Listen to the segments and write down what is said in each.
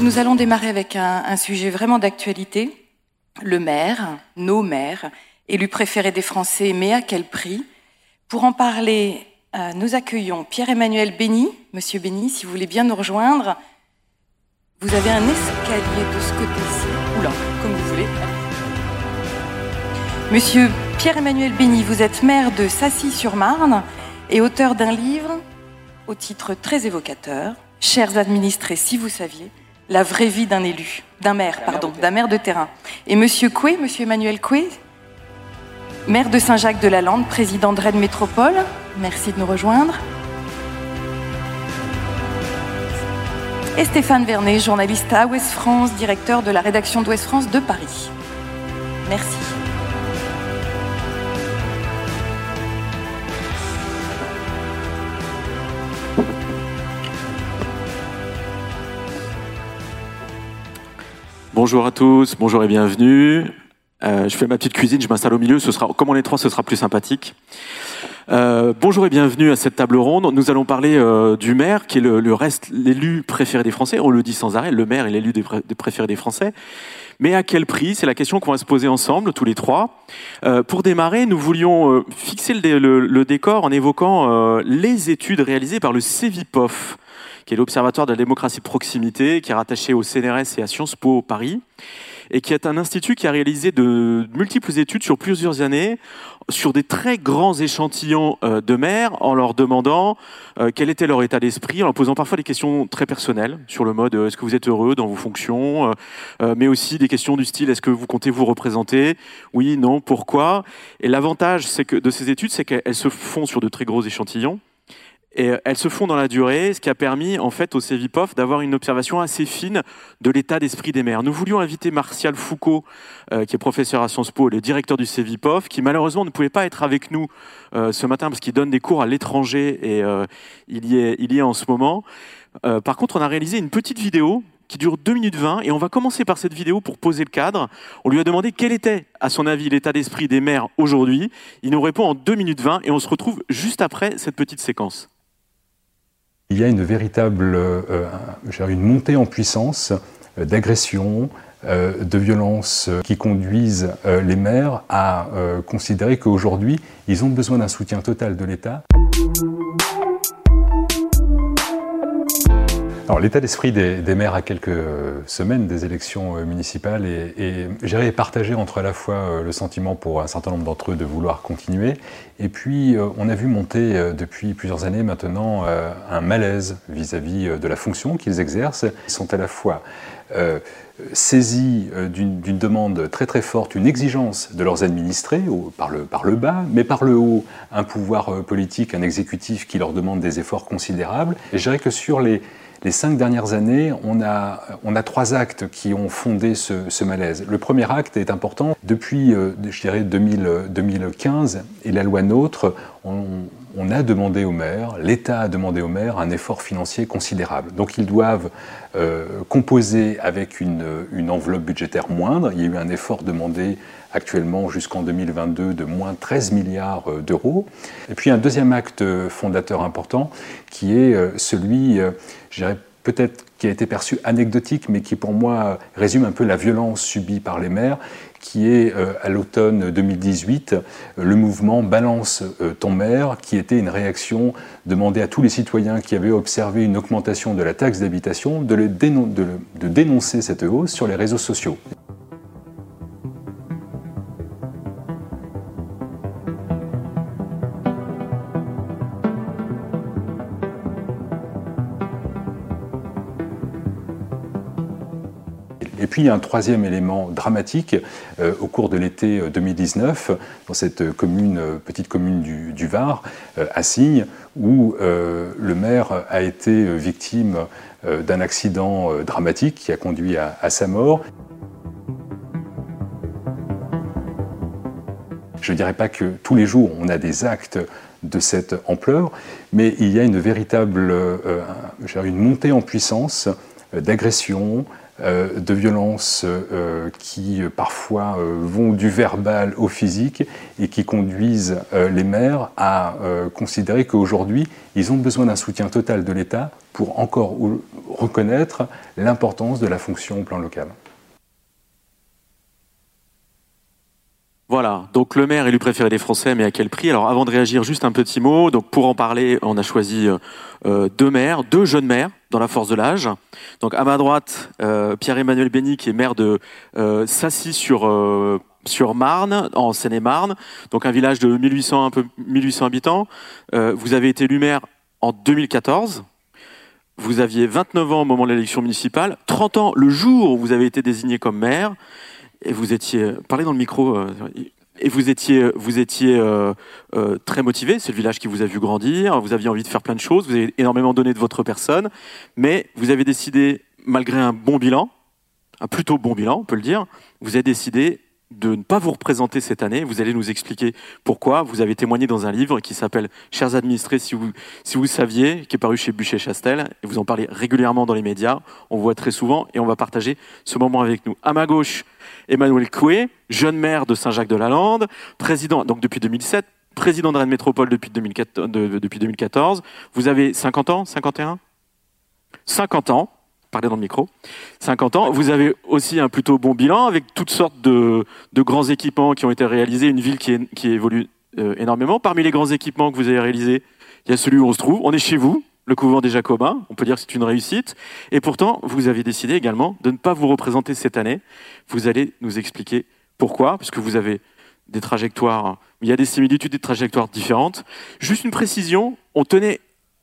Nous allons démarrer avec un, sujet vraiment d'actualité. Le maire, nos maires, élu préféré des Français, mais à quel prix Pour en parler, euh, nous accueillons Pierre-Emmanuel Bény. Monsieur Bény, si vous voulez bien nous rejoindre, vous avez un escalier de ce côté-ci. Comme vous voulez. Monsieur Pierre-Emmanuel Bény, vous êtes maire de Sassy-sur-Marne et auteur d'un livre au titre très évocateur, Chers administrés, si vous saviez, la vraie vie d'un élu, d'un maire, pardon, d'un maire de terrain. Et Monsieur Coué, Monsieur Emmanuel Coué, maire de Saint-Jacques-de-la-Lande, président de Rennes Métropole, merci de nous rejoindre. Et Stéphane Vernet, journaliste à Ouest France, directeur de la rédaction d'Ouest France de Paris. Merci. Bonjour à tous, bonjour et bienvenue. Euh, je fais ma petite cuisine, je m'installe au milieu. Ce sera, comme on est trois, ce sera plus sympathique. Euh, bonjour et bienvenue à cette table ronde. Nous allons parler euh, du maire, qui est le, reste, l'élu préféré des Français. On le dit sans arrêt, le maire est l'élu des, pré- des Français. Mais à quel prix? C'est la question qu'on va se poser ensemble, tous les trois. Pour démarrer, nous voulions fixer le, dé- le- le décor en évoquant les études réalisées par le CEVIPOF, qui est l'Observatoire de la démocratie proximité, qui est rattaché au CNRS et à Sciences Po Paris, et qui est un institut qui a réalisé de multiples études sur plusieurs années sur des très grands échantillons euh, de maires en leur demandant euh, quel était leur état d'esprit, en leur posant parfois des questions très personnelles sur le mode euh, est-ce que vous êtes heureux dans vos fonctions, mais aussi des questions du style est-ce que vous comptez vous représenter, oui, non, pourquoi. Et l'avantage de ces études, c'est qu'elles se font sur de très gros échantillons. Et euh, elles se font dans la durée, ce qui a permis en fait au CEVIPOF d'avoir une observation assez fine de l'état d'esprit des maires. Nous voulions inviter Martial Foucault, euh, qui est professeur à Sciences Po, le directeur du CEVIPOF, qui malheureusement ne pouvait pas être avec nous euh, ce matin parce qu'il donne des cours à l'étranger et il, y est, en ce moment. Par contre, on a réalisé une petite vidéo qui dure 2 minutes 20 et on va commencer par cette vidéo pour poser le cadre. On lui a demandé quel était, à son avis, l'état d'esprit des maires aujourd'hui. Il nous répond en 2 minutes 20 et on se retrouve juste après cette petite séquence. Il y a une véritable euh, une montée en puissance euh, d'agressions, euh, de violences qui conduisent les maires à considérer qu'aujourd'hui, ils ont besoin d'un soutien total de l'État. L'état d'esprit des, maires à quelques semaines des élections euh, municipales est, est, partagé entre à la fois euh, le sentiment pour un certain nombre d'entre eux de vouloir continuer, et puis euh, on a vu monter depuis plusieurs années maintenant un malaise vis-à-vis de la fonction qu'ils exercent. Ils sont à la fois saisis d'une demande très très forte, une exigence de leurs administrés par, le, par le bas, mais par le haut, un pouvoir politique, un exécutif qui leur demande des efforts considérables. Et je dirais que sur les, les cinq dernières années, on a, on a trois actes qui ont fondé ce, malaise. Le premier acte est important. Depuis, euh, je dirais, 2000, euh, 2015 et la loi NOTRe, on, a demandé aux maires, l'État a demandé aux maires un effort financier considérable. Donc ils doivent euh, composer avec une, une enveloppe budgétaire moindre. Il y a eu un effort demandé actuellement jusqu'en 2022 de moins 13 milliards euh, d'euros. Et puis un deuxième acte fondateur important qui est euh, celui, euh, je dirais, peut-être qui a été perçu anecdotique, mais qui pour moi résume un peu la violence subie par les maires, qui est euh, à l'automne 2018 euh, le mouvement Balance euh, ton maire, qui était une réaction demandée à tous les citoyens qui avaient observé une augmentation de la taxe d'habitation de, de dénoncer cette hausse sur les réseaux sociaux. Puis, un troisième élément dramatique euh, au cours de l'été euh, 2019, dans cette euh, commune, euh, petite commune du, Var, euh, à Signes, où euh, le maire a été euh, victime euh, d'un accident euh, dramatique qui a conduit à, sa mort. Je ne dirais pas que tous les jours on a des actes de cette ampleur, mais il y a une véritable euh, montée en puissance euh, d'agressions, euh, de violences euh, qui euh, parfois euh, vont du verbal au physique et qui conduisent euh, les maires à euh, considérer qu'aujourd'hui, ils ont besoin d'un soutien total de l'État pour encore reconnaître l'importance de la fonction au plan local. Voilà, donc le maire élu préféré des Français, mais à quel prix? Alors avant de réagir, juste un petit mot. Donc pour en parler, on a choisi euh, deux maires, deux jeunes maires dans la force de l'âge. Donc à ma droite, euh, Pierre-Emmanuel Béni, qui est maire de euh, Sassy sur euh, Marne, en Seine-et-Marne, donc un village de 1800 un peu 1800 habitants. Euh, vous avez été élu maire en 2014. Vous aviez 29 ans au moment de l'élection municipale, 30 ans le jour où vous avez été désigné comme maire et vous étiez, parlez dans le micro, euh, et vous étiez, vous étiez euh, euh, très motivé. C'est le village qui vous a vu grandir. Vous aviez envie de faire plein de choses. Vous avez énormément donné de votre personne, mais vous avez décidé, malgré un bon bilan, un plutôt bon bilan, on peut le dire, vous avez décidé de ne pas vous représenter cette année. Vous allez nous expliquer pourquoi. Vous avez témoigné dans un livre qui s'appelle Chers administrés, si vous, si vous saviez, qui est paru chez Bûcher-Chastel. Et vous en parlez régulièrement dans les médias. On voit très souvent et on va partager ce moment avec nous. À ma gauche, Emmanuel Coué, jeune maire de Saint-Jacques-de-la-Lande, président, donc depuis 2007, président de Rennes Métropole depuis 2014, de- depuis 2014. Vous avez 50 ans, 51 50 ans, parlez dans le micro, 50 ans. Vous avez aussi un plutôt bon bilan avec toutes sortes de, grands équipements qui ont été réalisés, une ville qui, évolue euh, énormément. Parmi les grands équipements que vous avez réalisés, il y a celui où on se trouve, on est chez vous, le couvent des Jacobins, on peut dire que c'est une réussite. Et pourtant, vous avez décidé également de ne pas vous représenter cette année. Vous allez nous expliquer pourquoi, puisque vous avez des trajectoires, il y a des similitudes, des trajectoires différentes. Juste une précision, on tenait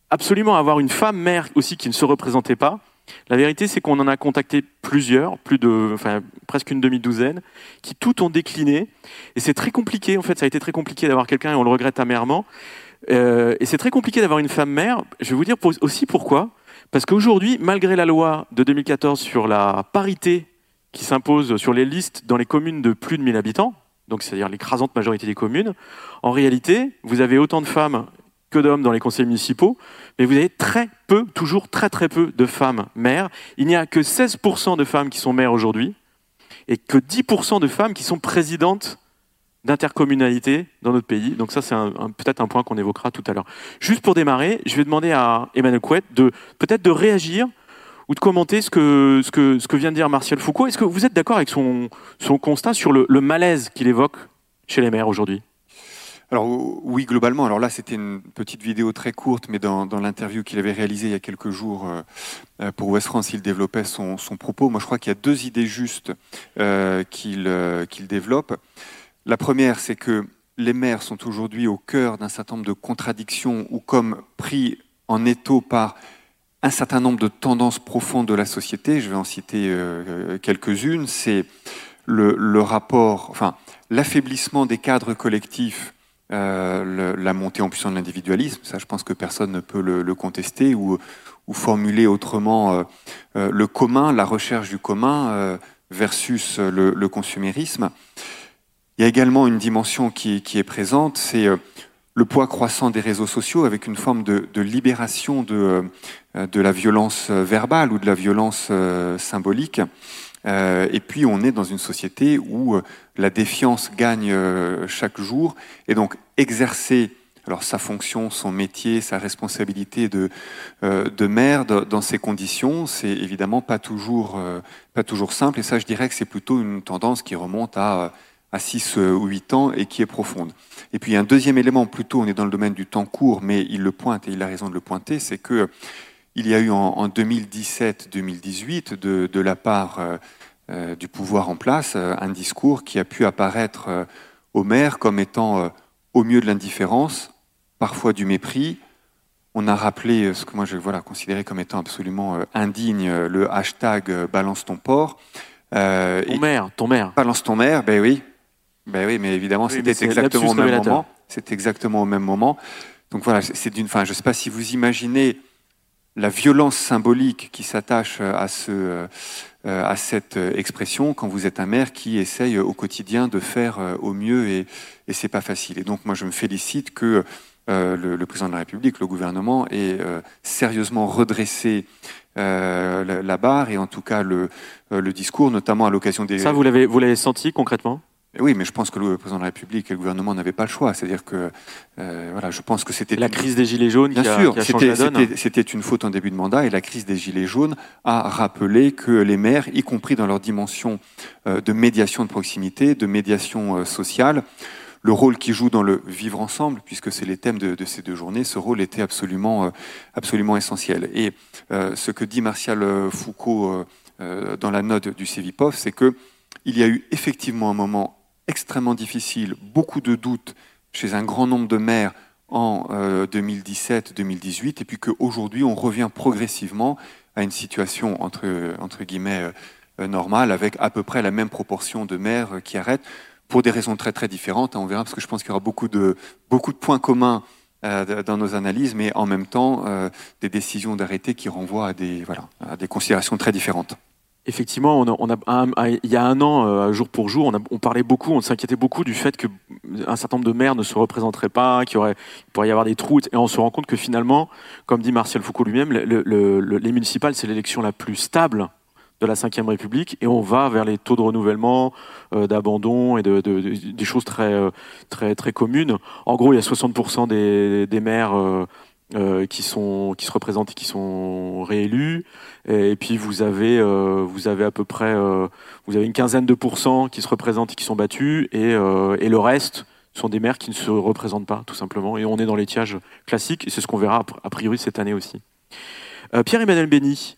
absolument à avoir une femme maire aussi qui ne se représentait pas. La vérité, c'est qu'on en a contacté plusieurs, plus de, enfin, presque une demi-douzaine, qui toutes ont décliné. Et c'est très compliqué, en fait, ça a été très compliqué d'avoir quelqu'un, et on le regrette amèrement. Euh, et c'est très compliqué d'avoir une femme maire. Je vais vous dire aussi pourquoi. Parce qu'aujourd'hui, malgré la loi de 2014 sur la parité qui s'impose sur les listes dans les communes de plus de 1000 habitants, donc c'est-à-dire l'écrasante majorité des communes, en réalité, vous avez autant de femmes d'hommes dans les conseils municipaux, mais vous avez très peu, toujours très très peu de femmes maires. Il n'y a que 16% de femmes qui sont maires aujourd'hui et que 10% de femmes qui sont présidentes d'intercommunalité dans notre pays. Donc ça, c'est peut-être un point qu'on évoquera tout à l'heure. Juste pour démarrer, je vais demander à Emmanuel Couette de peut-être de réagir ou de commenter ce que, ce que, ce que vient de dire Martial Foucault. Est-ce que vous êtes d'accord avec son, son constat sur le malaise qu'il évoque chez les maires aujourd'hui? Alors oui, globalement. Alors là, c'était une petite vidéo très courte, mais dans, l'interview qu'il avait réalisée il y a quelques jours euh, pour Ouest France, il développait son, propos. Moi, je crois qu'il y a deux idées justes euh, qu'il euh, qu'il développe. La première, c'est que les maires sont aujourd'hui au cœur d'un certain nombre de contradictions ou comme pris en étau par un certain nombre de tendances profondes de la société. Je vais en citer quelques-unes. C'est le rapport, enfin, l'affaiblissement des cadres collectifs euh, la montée en puissance de l'individualisme, ça je pense que personne ne peut le, contester, ou, formuler autrement euh, euh, le commun, la recherche du commun versus le, consumérisme. Il y a également une dimension qui, est présente, c'est le poids croissant des réseaux sociaux avec une forme de, libération de, la violence verbale ou de la violence symbolique. Euh, et puis on est dans une société où euh, la défiance gagne euh, chaque jour, et donc exercer alors sa fonction, son métier, sa responsabilité de, de maire dans ces conditions, c'est évidemment pas toujours, pas toujours simple, et ça je dirais que c'est plutôt une tendance qui remonte à, à 6 ou 8 ans et qui est profonde. Et puis un deuxième élément, plutôt on est dans le domaine du temps court, mais il le pointe et il a raison de le pointer, c'est que il y a eu en, en 2017-2018 de, de la part euh, euh, du pouvoir en place euh, un discours qui a pu apparaître euh, aux maires comme étant euh, au mieux de l'indifférence, parfois du mépris. On a rappelé ce que moi je voilà, considérais comme étant absolument indigne, le hashtag balance ton port. Euh, Ton et- maire, ton maire. Balance ton maire, ben oui. Ben oui, mais évidemment, Oui, c'était exactement au même moment. C'est exactement au même moment. Donc voilà, c'est d'une. Enfin, je ne sais pas si vous imaginez la violence symbolique qui s'attache à ce, euh, à cette expression quand vous êtes un maire qui essaye au quotidien de faire euh, au mieux et, et c'est pas facile. Et donc moi, je me félicite que euh, le, le président de la République, le gouvernement, ait euh, sérieusement redressé euh, la, la barre et en tout cas le, euh, le discours, notamment à l'occasion des. Ça, vous l'avez, vous l'avez senti concrètement? Oui, mais je pense que le président de la République et le gouvernement n'avaient pas le choix. C'est-à-dire que, euh, voilà, je pense que c'était la crise des gilets jaunes Bien qui a, sûr, qui a changé la donne. C'était une faute en début de mandat et la crise des gilets jaunes a rappelé que les maires, y compris dans leur dimension euh, de médiation de proximité, de médiation euh, sociale, le rôle qu'ils jouent dans le vivre ensemble, puisque c'est les thèmes de, de, ces deux journées, ce rôle était absolument, euh, absolument essentiel. Et euh, ce que dit Martial Foucault euh, dans la note du CEVIPOF, c'est que il y a eu effectivement un moment extrêmement difficile, beaucoup de doutes chez un grand nombre de maires en 2017-2018, et puis qu'aujourd'hui, on revient progressivement à une situation entre, entre guillemets normale, avec à peu près la même proportion de maires qui arrêtent pour des raisons très très différentes. Hein, on verra parce que je pense qu'il y aura beaucoup de, beaucoup de points communs euh, dans nos analyses, mais en même temps euh, des décisions d'arrêté qui renvoient à des, voilà, à des considérations très différentes. Effectivement, on a, il y a un an, euh, jour pour jour, on, a, on parlait beaucoup, on s'inquiétait beaucoup du fait que un certain nombre de maires ne se représenteraient pas, qu'il pourrait y avoir des trous, et on se rend compte que finalement, comme dit Martial Foucault lui-même, le, le, les municipales, c'est l'élection la plus stable de la Ve République et on va vers les taux de renouvellement, euh, d'abandon et de, de, de, des choses très, euh, très, très communes. En gros, il y a 60% des, des maires euh, euh, qui, sont, qui se représentent et qui sont réélus. Et, puis vous avez, euh, vous avez à peu près vous avez une quinzaine de pourcents qui se représentent et qui sont battus et, et le reste sont des maires qui ne se représentent pas, tout simplement. Et on est dans l'étiage classique, et c'est ce qu'on verra a priori cette année aussi. Pierre-Emmanuel Béni,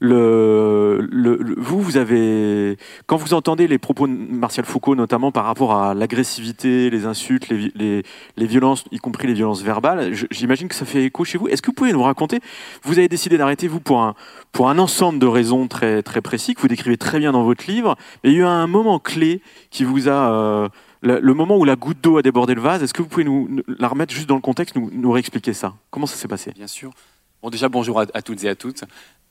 vous, vous avez, quand vous entendez les propos de Martial Foucault, notamment par rapport à l'agressivité, les insultes, les, violences, y compris les violences verbales, j'imagine que ça fait écho chez vous. Est-ce que vous pouvez nous raconter Vous avez décidé d'arrêter vous pour un pour un ensemble de raisons très très précis que vous décrivez très bien dans votre livre. Mais il y a eu un moment clé qui vous a euh, le, moment où la goutte d'eau a débordé le vase. Est-ce que vous pouvez nous la remettre juste dans le contexte, nous, nous réexpliquer ça? Comment ça s'est passé? Bien sûr. Bon, déjà, bonjour à, à, toutes et à toutes.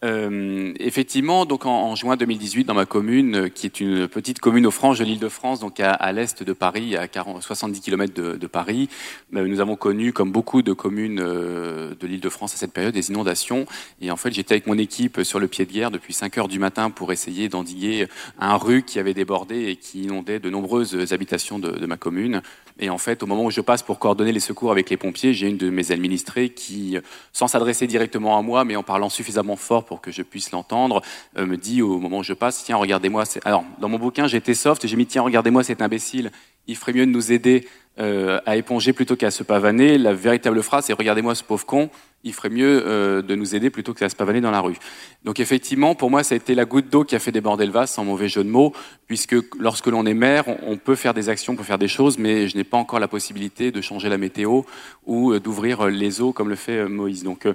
Euh, effectivement, donc en, juin 2018, dans ma commune, euh, qui est une petite commune aux franges de l'Île-de-France, donc à, l'est de Paris, à 40, 70 km de, Paris, euh, nous avons connu, comme beaucoup de communes de l'Île-de-France à cette période, des inondations. Et en fait, j'étais avec mon équipe sur le pied de guerre depuis 5 heures du matin pour essayer d'endiguer un rue qui avait débordé et qui inondait de nombreuses habitations de, de ma commune. Et en fait, au moment où je passe pour coordonner les secours avec les pompiers, j'ai une de mes administrées qui, sans s'adresser directement à moi, mais en parlant suffisamment fort pour que je puisse l'entendre, euh, me dit au moment où je passe, tiens, regardez-moi. Alors, dans mon bouquin, j'étais soft j'ai mis, tiens, regardez-moi cet imbécile. Il ferait mieux de nous aider euh, à éponger plutôt qu'à se pavaner. La véritable phrase, c'est regardez-moi ce pauvre con. Il ferait mieux euh, de nous aider plutôt qu'à se pavaner dans la rue. Donc effectivement, pour moi, ça a été la goutte d'eau qui a fait déborder le vase, sans mauvais jeu de mots, puisque lorsque l'on est maire, on, peut faire des actions, on peut faire des choses, mais je n'ai pas encore la possibilité de changer la météo ou euh, d'ouvrir les eaux comme le fait euh, Moïse. Donc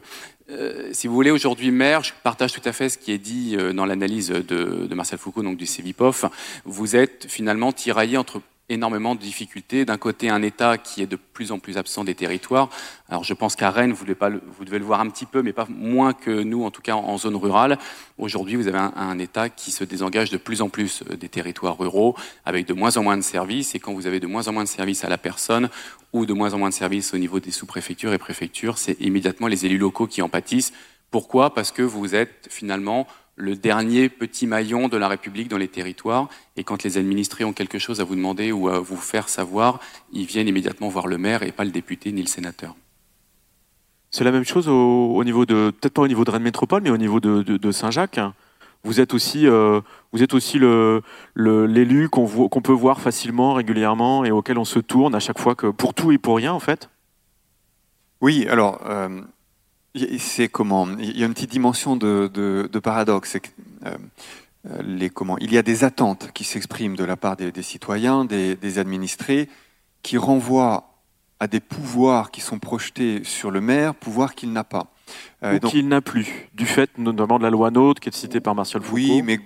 euh, si vous voulez, aujourd'hui maire, je partage tout à fait ce qui est dit euh, dans l'analyse de, de, Marcel Foucault, donc du CEVIPOF. Vous êtes finalement tiraillé entre énormément de difficultés. D'un côté, un État qui est de plus en plus absent des territoires. Alors, je pense qu'à Rennes, vous devez, le voir un petit peu, mais pas moins que nous, en tout cas en zone rurale. Aujourd'hui, vous avez un, un, État qui se désengage de plus en plus des territoires ruraux, avec de moins en moins de services. Et quand vous avez de moins en moins de services à la personne, ou de moins en moins de services au niveau des sous-préfectures et préfectures, c'est immédiatement les élus locaux qui en pâtissent. Pourquoi? Parce que vous êtes finalement le dernier petit maillon de la République dans les territoires. Et quand les administrés ont quelque chose à vous demander ou à vous faire savoir, ils viennent immédiatement voir le maire et pas le député ni le sénateur. C'est la même chose au, au niveau de, peut-être pas au niveau de Rennes Métropole, mais au niveau de, de, de Saint-Jacques. Vous êtes aussi, euh, vous êtes aussi le, le, l'élu qu'on peut voir facilement, régulièrement, et auquel on se tourne à chaque fois que pour tout et pour rien, en fait? Oui, alors. Euh c'est comment Il y a une petite dimension de, de, de paradoxe. Que, euh, les, comment Il y a des attentes qui s'expriment de la part des, des citoyens, des, des, administrés, qui renvoient à des pouvoirs qui sont projetés sur le maire, pouvoirs qu'il n'a pas. Euh, Ou qu'il n'a plus, du fait notamment de la loi NOTE qui est citée par Martial Foucault. Oui, mais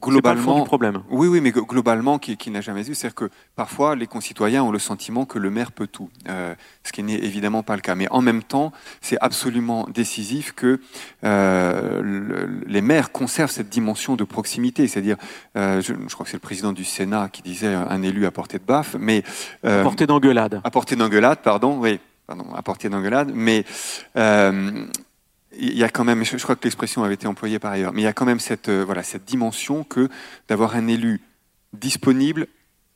globalement, du problème. Oui, oui, mais globalement, qui, qui n'a jamais eu, c'est-à-dire que parfois les concitoyens ont le sentiment que le maire peut tout, euh, ce qui n'est évidemment pas le cas. Mais en même temps, c'est absolument décisif que euh, le, les maires conservent cette dimension de proximité, c'est-à-dire, euh, je, je, crois que c'est le président du Sénat qui disait un élu à portée de baffe, mais euh, à portée d'engueulade. À portée d'engueulade, pardon, oui, pardon, à portée d'engueulade, mais euh, il y a quand même, je, crois que l'expression avait été employée par ailleurs, mais il y a quand même cette, euh, voilà, cette dimension que d'avoir un élu disponible,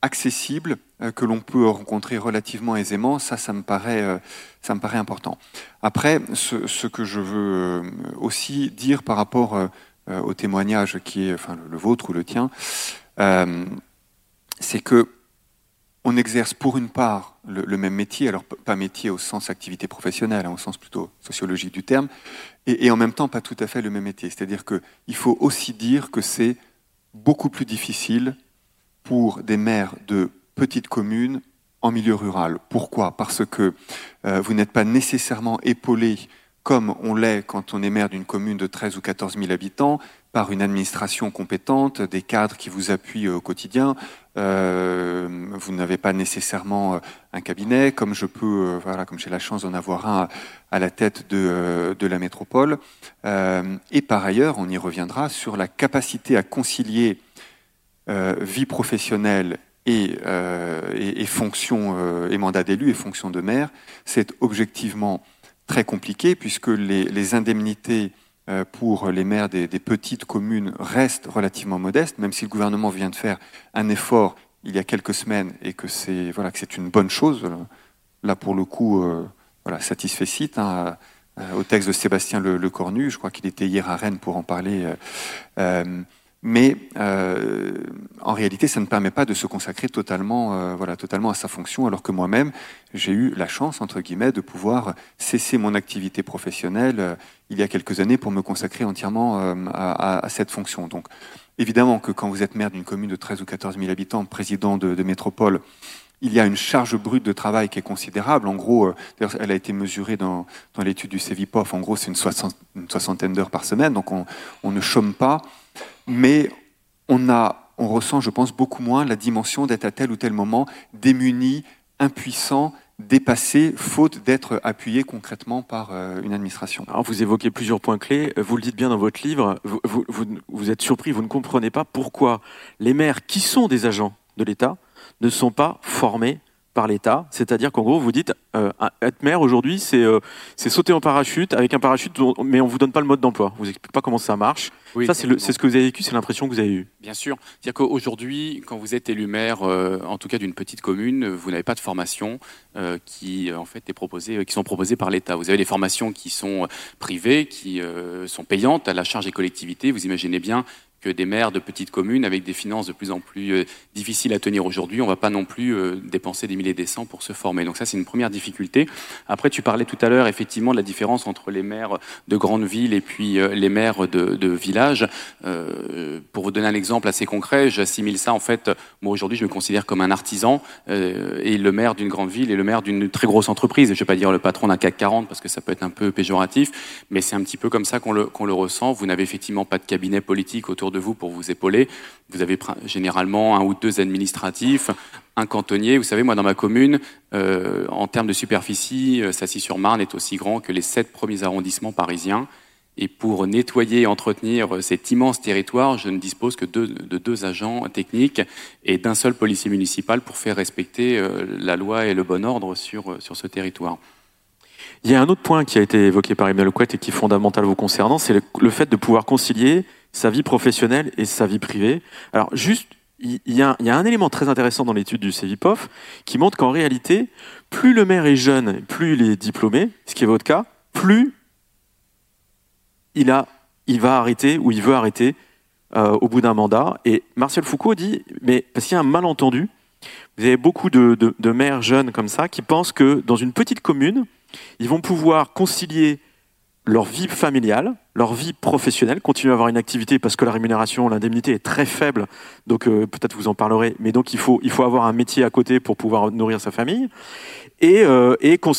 accessible, que l'on peut rencontrer relativement aisément, ça, ça me paraît, ça me paraît important. Après, ce, que je veux aussi dire par rapport au témoignage qui est enfin, le, vôtre ou le tien, c'est que on exerce pour une part le, même métier, alors pas métier au sens activité professionnelle, hein, au sens plutôt sociologique du terme, et, en même temps pas tout à fait le même métier. C'est-à-dire qu'il faut aussi dire que c'est beaucoup plus difficile pour des maires de petites communes en milieu rural. Pourquoi? Parce que euh, vous n'êtes pas nécessairement épaulé comme on l'est quand on est maire d'une commune de 13 ou 14 000 habitants, par une administration compétente, des cadres qui vous appuient au quotidien. Euh, vous n'avez pas nécessairement euh, un cabinet, comme je peux, euh, voilà, comme j'ai la chance d'en avoir un à la tête de, la métropole. et par ailleurs, on y reviendra sur la capacité à concilier vie professionnelle et, fonction et mandat d'élu et fonction de maire. C'est objectivement très compliqué puisque les, indemnités pour les maires des, petites communes restent relativement modestes, même si le gouvernement vient de faire un effort il y a quelques semaines et que c'est voilà que une bonne chose. Là, pour le coup, euh, voilà, satisfait site hein, euh, au texte de Sébastien Le, Cornu. Je crois qu'il était hier à Rennes pour en parler. Mais en réalité, ça ne permet pas de se consacrer totalement, voilà, totalement à sa fonction, alors que moi-même, j'ai eu la chance, entre guillemets, de pouvoir cesser mon activité professionnelle il y a quelques années pour me consacrer entièrement euh, à, cette fonction. Donc, évidemment que quand vous êtes maire d'une commune de 13 ou 14 000 habitants, président de, métropole, il y a une charge brute de travail qui est considérable. En gros, euh, elle a été mesurée dans, l'étude du CEVIPOF. En gros, c'est une, soixantaine d'heures par semaine, donc on, ne chôme pas. Mais on, ressent, je pense, beaucoup moins la dimension d'être à tel ou tel moment démuni, impuissant, dépassé, faute d'être appuyé concrètement par euh, une administration. Alors vous évoquez plusieurs points clés, vous le dites bien dans votre livre, vous, vous êtes surpris, vous ne comprenez pas pourquoi les maires qui sont des agents de l'État ne sont pas formés par l'État. C'est-à-dire qu'en gros, vous dites, euh, être maire aujourd'hui, c'est euh, sauter en parachute avec un parachute, mais on vous donne pas le mode d'emploi. On vous explique pas comment ça marche. ça, c'est ce que vous avez vécu, c'est l'impression que vous avez eue. Bien sûr. C'est-à-dire qu'aujourd'hui, quand vous êtes élu maire, euh, en tout cas d'une petite commune, vous n'avez pas de formation qui, en fait, est proposée, qui sont proposées par l'État. Vous avez des formations qui sont privées, qui sont payantes à la charge des collectivités. Vous imaginez bien des maires de petites communes avec des finances de plus en plus euh, difficiles à tenir aujourd'hui. On ne va pas non plus euh, dépenser des milliers des cents pour se former. Donc ça, c'est une première difficulté. Après, tu parlais tout à l'heure effectivement de la différence entre les maires de grandes villes et puis euh, les maires de, de villages. pour vous donner un exemple assez concret, j'assimile ça en fait. Moi aujourd'hui, je me considère comme un artisan et le maire d'une grande ville et le maire d'une très grosse entreprise. Je ne vais pas dire le patron d'un CAC 40 parce que ça peut être un peu péjoratif, mais c'est un petit peu comme ça qu'on le, qu'on le ressent. Vous n'avez effectivement pas de cabinet politique autour de vous pour vous épauler. Vous avez généralement un ou deux administratifs, un cantonnier. Vous savez, moi, dans ma commune, euh, en termes de superficie, euh, Sassy-sur-Marne est aussi grand que les sept premiers arrondissements parisiens. Et pour nettoyer et entretenir cet immense territoire, je ne dispose que de, deux agents techniques et d'un seul policier municipal pour faire respecter euh, la loi et le bon ordre sur, sur ce territoire. Il y a un autre point qui a été évoqué par Emmanuel Couette et qui est fondamental vous concernant, c'est le, fait de pouvoir concilier sa vie professionnelle et sa vie privée. Alors juste, il y, a, un élément très intéressant dans l'étude du CEVIPOF qui montre qu'en réalité, plus le maire est jeune, plus il est diplômé, ce qui est votre cas, plus il, a, il va arrêter ou il veut arrêter euh, au bout d'un mandat. Et Martial Foucault dit, mais parce qu'il y a un malentendu, vous avez beaucoup de, de maires jeunes comme ça qui pensent que dans une petite commune, ils vont pouvoir concilier leur vie familiale, leur vie professionnelle, continuer à avoir une activité parce que la rémunération, l'indemnité est très faible, donc euh, peut-être vous en parlerez, mais donc il faut, il faut avoir un métier à côté pour pouvoir nourrir sa famille. Et, euh,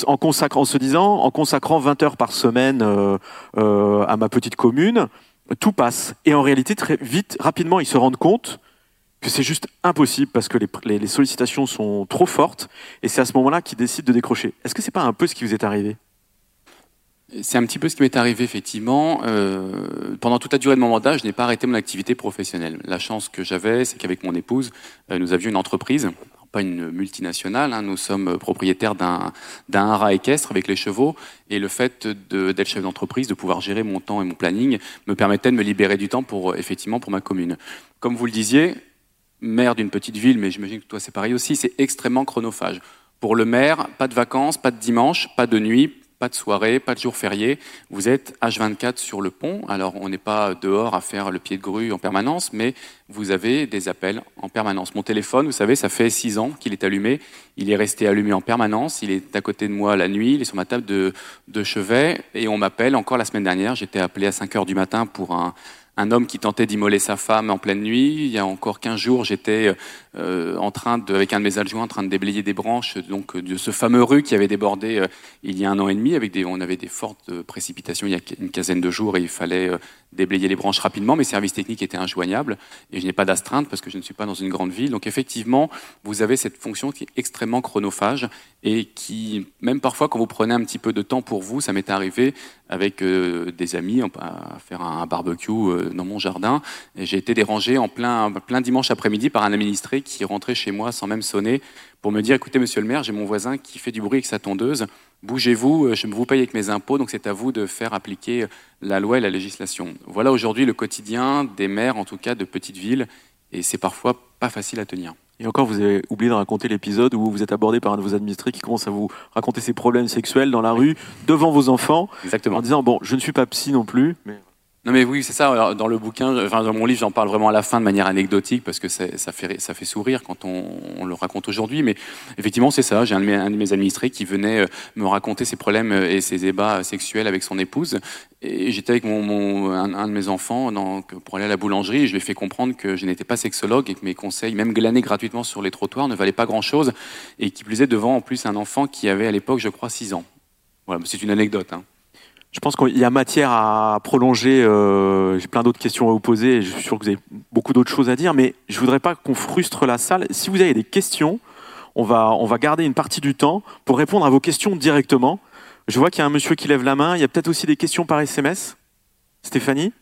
en consacrant, en se disant, en consacrant 20 heures par semaine euh, à ma petite commune, tout passe. Et en réalité, très vite, rapidement, ils se rendent compte que c'est juste impossible parce que les, sollicitations sont trop fortes, et c'est à ce moment-là qu'ils décident de décrocher. Est-ce que c'est pas un peu ce qui vous est arrivé? C'est un petit peu ce qui m'est arrivé effectivement. Euh, pendant toute la durée de mon mandat, je n'ai pas arrêté mon activité professionnelle. La chance que j'avais, c'est qu'avec mon épouse, euh, nous avions une entreprise, pas une multinationale. Hein, nous sommes propriétaires d'un d'un haras équestre avec les chevaux, et le fait d'être chef d'entreprise, de pouvoir gérer mon temps et mon planning, me permettait de me libérer du temps pour effectivement pour ma commune. Comme vous le disiez, maire d'une petite ville, mais j'imagine que toi c'est pareil aussi, c'est extrêmement chronophage. Pour le maire, pas de vacances, pas de dimanche, pas de nuit, pas de soirée, pas de jour férié. Vous êtes H24 sur le pont. Alors, on n'est pas dehors à faire le pied de grue en permanence, mais vous avez des appels en permanence. Mon téléphone, vous savez, ça fait six ans qu'il est allumé. Il est resté allumé en permanence. Il est à côté de moi la nuit. Il est sur ma table de, chevet. Et on m'appelle encore la semaine dernière. J'étais appelé à 5 heures du matin pour un, un homme qui tentait d'immoler sa femme en pleine nuit. Il y a encore 15 jours, j'étais euh, en train de, avec un de mes adjoints en train de déblayer des branches donc de ce fameux rue qui avait débordé euh, il y a un an et demi. Avec des, on avait des fortes précipitations il y a une quinzaine de jours et il fallait euh, déblayer les branches rapidement. Mes services techniques étaient injoignables et je n'ai pas d'astreinte parce que je ne suis pas dans une grande ville. Donc effectivement, vous avez cette fonction qui est extrêmement chronophage et qui, même parfois, quand vous prenez un petit peu de temps pour vous, ça m'est arrivé avec des amis à faire un barbecue dans mon jardin. J'ai été dérangé en plein, plein dimanche après-midi par un administré qui rentrait chez moi sans même sonner pour me dire écoutez, monsieur le maire, j'ai mon voisin qui fait du bruit avec sa tondeuse. Bougez-vous, je vous paye avec mes impôts, donc c'est à vous de faire appliquer la loi et la législation. Voilà aujourd'hui le quotidien des maires, en tout cas de petites villes, et c'est parfois pas facile à tenir. Et encore, vous avez oublié de raconter l'épisode où vous êtes abordé par un de vos administrés qui commence à vous raconter ses problèmes sexuels dans la rue, devant vos enfants, Exactement. en disant bon, je ne suis pas psy non plus, mais non mais oui, c'est ça. Dans le bouquin, dans mon livre, j'en parle vraiment à la fin de manière anecdotique parce que ça fait ça fait sourire quand on, le raconte aujourd'hui. Mais effectivement, c'est ça. J'ai un, de mes administrés qui venait euh, me raconter ses problèmes euh, et ses débats sexuels avec son épouse. Et j'étais avec mon, un, de mes enfants pour aller à la boulangerie et je lui ai fait comprendre que je n'étais pas sexologue et que mes conseils, même glanés gratuitement sur les trottoirs, ne valaient pas grand-chose et qui plus est devant en plus un enfant qui avait à l'époque, je crois, 6 ans. Voilà, c'est une anecdote. Hein. Je pense qu'il y a matière à prolonger. Euh, J'ai plein d'autres questions à vous poser et je suis sûr que vous avez beaucoup d'autres choses à dire, mais je voudrais pas qu'on frustre la salle. Si vous avez des questions, on va, on va garder une partie du temps pour répondre à vos questions directement. Je vois qu'il y a un monsieur qui lève la main. Il y a peut-être aussi des questions par SMS. Stéphanie?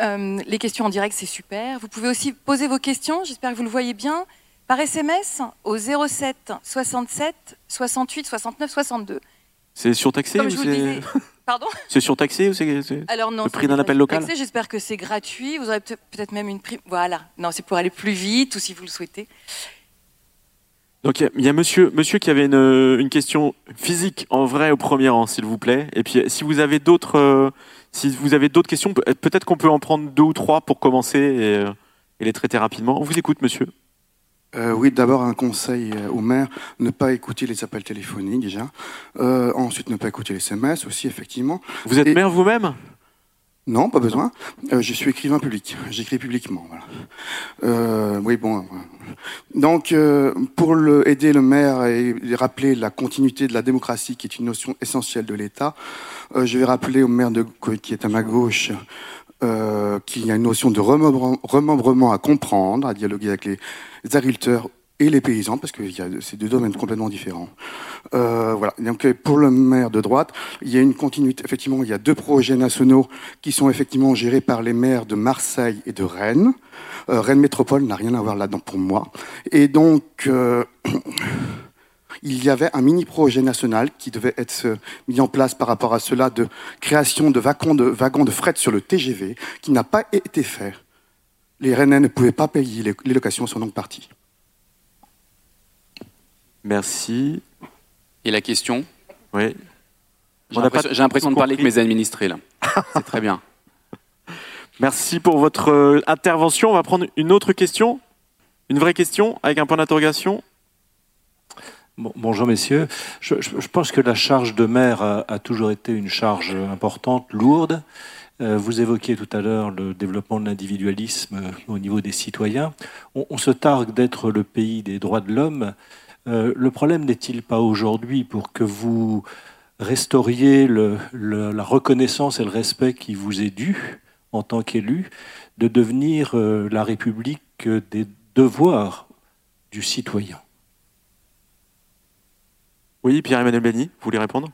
Euh, les questions en direct, c'est super. Vous pouvez aussi poser vos questions, j'espère que vous le voyez bien, par SMS au 07 67 68 69 62. C'est surtaxé Comme ou je vous le c'est... Pardon C'est surtaxé ou c'est... c'est- Alors non, Le c'est prix d'un pas appel local surtaxé, J'espère que c'est gratuit. Vous aurez peut- peut-être même une prime. Voilà. Non, c'est pour aller plus vite ou si vous le souhaitez. Donc il y a- il y, a monsieur, monsieur qui avait une, une question physique en vrai au premier rang, s'il vous plaît. Et puis si vous avez d'autres, euh, si vous avez d'autres questions, peut- peut-être qu'on peut en prendre deux ou trois pour commencer et, euh, et les traiter rapidement. On vous écoute, monsieur. Euh, oui, d'abord un conseil euh, au maire, ne pas écouter les appels téléphoniques déjà. Euh, ensuite, ne pas écouter les SMS aussi, effectivement. Vous êtes Et- maire vous-même? Non, pas besoin. Euh, je suis écrivain public. J'écris publiquement. Voilà. Euh, oui, bon. voilà. Donc, euh, pour le, aider le maire et, rappeler la continuité de la démocratie, qui est une notion essentielle de l'État, euh, je vais rappeler au maire de, qui est à ma gauche euh, qu'il y a une notion de remembrement, à comprendre, à dialoguer avec les agriculteurs les paysans, parce que c'est deux domaines complètement différents. Euh, voilà. Donc, euh, pour le maire de droite, il y a une continuité. Effectivement, il y a deux projets nationaux qui sont effectivement gérés par les maires de Marseille et de Rennes. Euh, Rennes Métropole n'a rien à voir là-dedans pour moi. Et donc, il y avait un mini-projet national qui devait être mis en place par rapport à cela de création de wagons de, wagons de fret sur le TGV qui n'a pas été fait. Les Rennais ne pouvaient pas payer, les, les locations sont donc parties. Merci. Et la question Oui. J'ai l'impression de parler avec mes administrés là. C'est très bien. Merci pour votre euh, intervention. On va prendre une autre question. Une vraie question avec un point d'interrogation. Bon- bonjour messieurs. Je, je- je pense que la charge de maire a, a toujours été une charge importante, lourde. Euh, vous évoquiez tout à l'heure le développement de l'individualisme euh, au niveau des citoyens. On, on se targue d'être le pays des droits de l'homme. Euh, le problème n'est-il pas aujourd'hui pour que vous restauriez le- le- la reconnaissance et le respect qui vous est dû en tant qu'élu, de devenir euh, la République euh, des devoirs du citoyen? Oui, Pierre-Emmanuel Benny, vous voulez répondre?